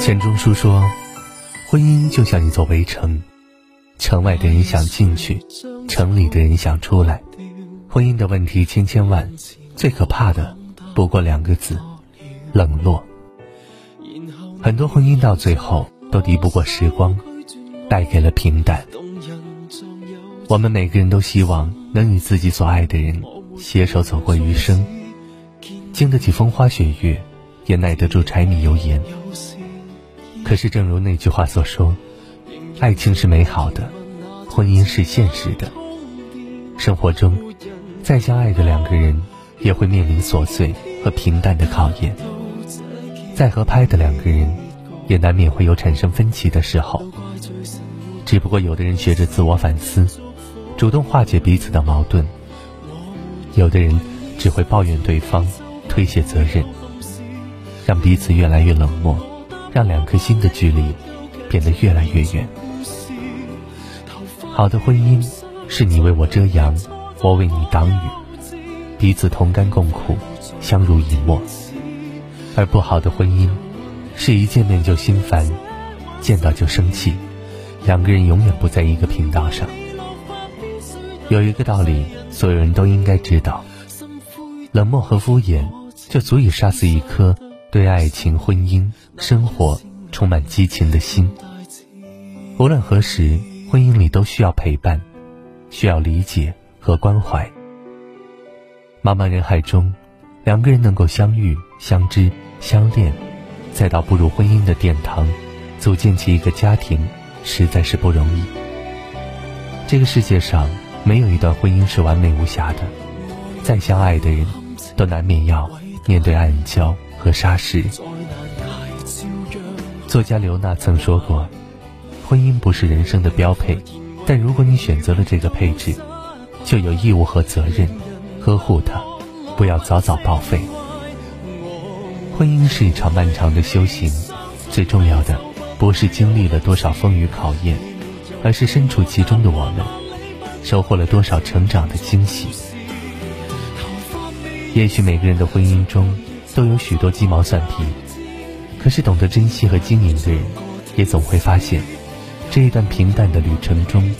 钱钟书说：“婚姻就像一座围城，城外的人想进去，城里的人想出来。婚姻的问题千千万，最可怕的不过两个字：冷落。很多婚姻到最后都敌不过时光，带给了平淡。我们每个人都希望能与自己所爱的人携手走过余生，经得起风花雪月，也耐得住柴米油盐。”可是，正如那句话所说，爱情是美好的，婚姻是现实的。生活中，再相爱的两个人，也会面临琐碎和平淡的考验；再合拍的两个人，也难免会有产生分歧的时候。只不过，有的人学着自我反思，主动化解彼此的矛盾；有的人只会抱怨对方，推卸责任，让彼此越来越冷漠。让两颗心的距离变得越来越远。好的婚姻是你为我遮阳，我为你挡雨，彼此同甘共苦，相濡以沫；而不好的婚姻是一见面就心烦，见到就生气，两个人永远不在一个频道上。有一个道理，所有人都应该知道：冷漠和敷衍就足以杀死一颗。对爱情、婚姻、生活充满激情的心，无论何时，婚姻里都需要陪伴，需要理解和关怀。茫茫人海中，两个人能够相遇、相知、相恋，再到步入婚姻的殿堂，组建起一个家庭，实在是不容易。这个世界上没有一段婚姻是完美无瑕的，再相爱的人，都难免要面对暗礁。和沙石。作家刘娜曾说过：“婚姻不是人生的标配，但如果你选择了这个配置，就有义务和责任呵护它，不要早早报废。”婚姻是一场漫长的修行，最重要的不是经历了多少风雨考验，而是身处其中的我们，收获了多少成长的惊喜。也许每个人的婚姻中，都有许多鸡毛蒜皮，可是懂得珍惜和经营的人，也总会发现，这一段平淡的旅程中，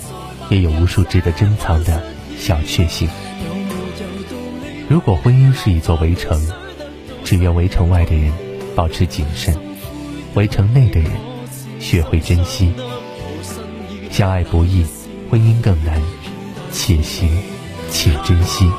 也有无数值得珍藏的小确幸。如果婚姻是一座围城，只愿围城外的人保持谨慎，围城内的人学会珍惜。相爱不易，婚姻更难，且行且珍惜。